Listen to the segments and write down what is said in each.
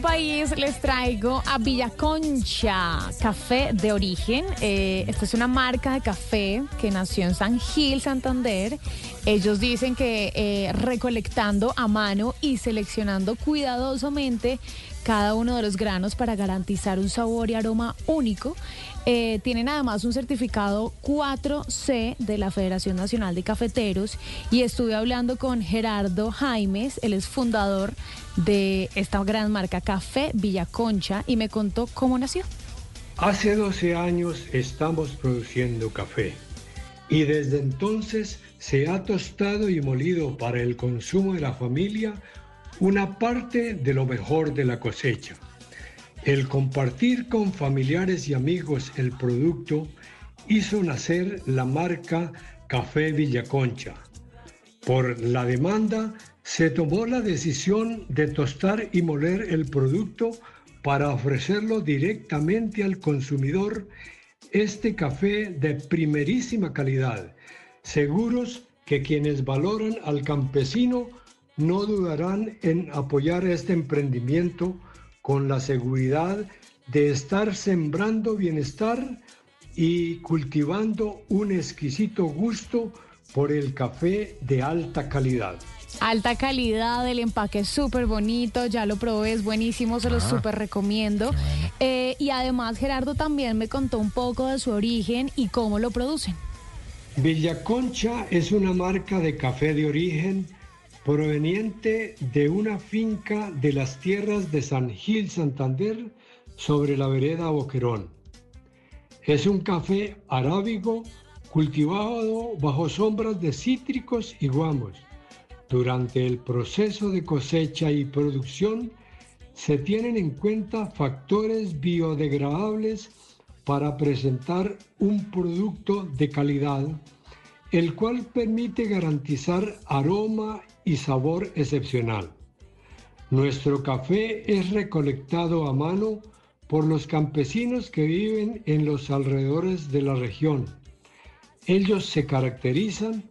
País les traigo a Villaconcha, café de origen. Eh, esta es una marca de café que nació en San Gil, Santander. Ellos dicen que eh, recolectando a mano y seleccionando cuidadosamente cada uno de los granos para garantizar un sabor y aroma único. Eh, tienen además un certificado 4C de la Federación Nacional de Cafeteros y estuve hablando con Gerardo Jaimes, él es fundador de esta gran marca Café Villaconcha y me contó cómo nació. Hace 12 años estamos produciendo café y desde entonces se ha tostado y molido para el consumo de la familia una parte de lo mejor de la cosecha. El compartir con familiares y amigos el producto hizo nacer la marca Café Villaconcha. Por la demanda se tomó la decisión de tostar y moler el producto para ofrecerlo directamente al consumidor este café de primerísima calidad, seguros que quienes valoran al campesino no dudarán en apoyar este emprendimiento con la seguridad de estar sembrando bienestar y cultivando un exquisito gusto por el café de alta calidad. Alta calidad, el empaque es súper bonito, ya lo probé, es buenísimo, se lo ah, súper recomiendo. Eh, y además Gerardo también me contó un poco de su origen y cómo lo producen. Villaconcha es una marca de café de origen proveniente de una finca de las tierras de San Gil Santander sobre la vereda Boquerón. Es un café arábigo cultivado bajo sombras de cítricos y guamos. Durante el proceso de cosecha y producción se tienen en cuenta factores biodegradables para presentar un producto de calidad, el cual permite garantizar aroma y sabor excepcional. Nuestro café es recolectado a mano por los campesinos que viven en los alrededores de la región. Ellos se caracterizan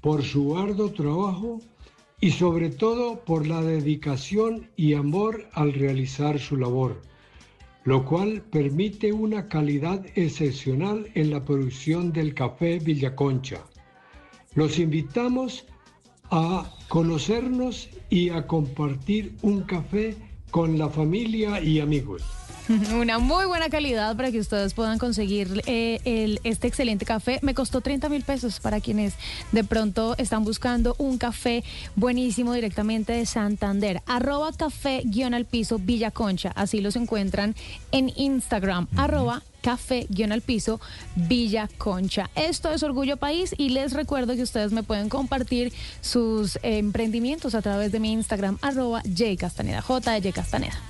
por su arduo trabajo y sobre todo por la dedicación y amor al realizar su labor, lo cual permite una calidad excepcional en la producción del café Villaconcha. Los invitamos a conocernos y a compartir un café con la familia y amigos. Una muy buena calidad para que ustedes puedan conseguir eh, este excelente café. Me costó 30 mil pesos para quienes de pronto están buscando un café buenísimo directamente de Santander. Arroba café guion al piso Villa Concha. Así los encuentran en Instagram. Arroba café guion al piso Villa Concha. Esto es Orgullo País y les recuerdo que ustedes me pueden compartir sus emprendimientos a través de mi Instagram arroba J Castaneda, J J Castaneda.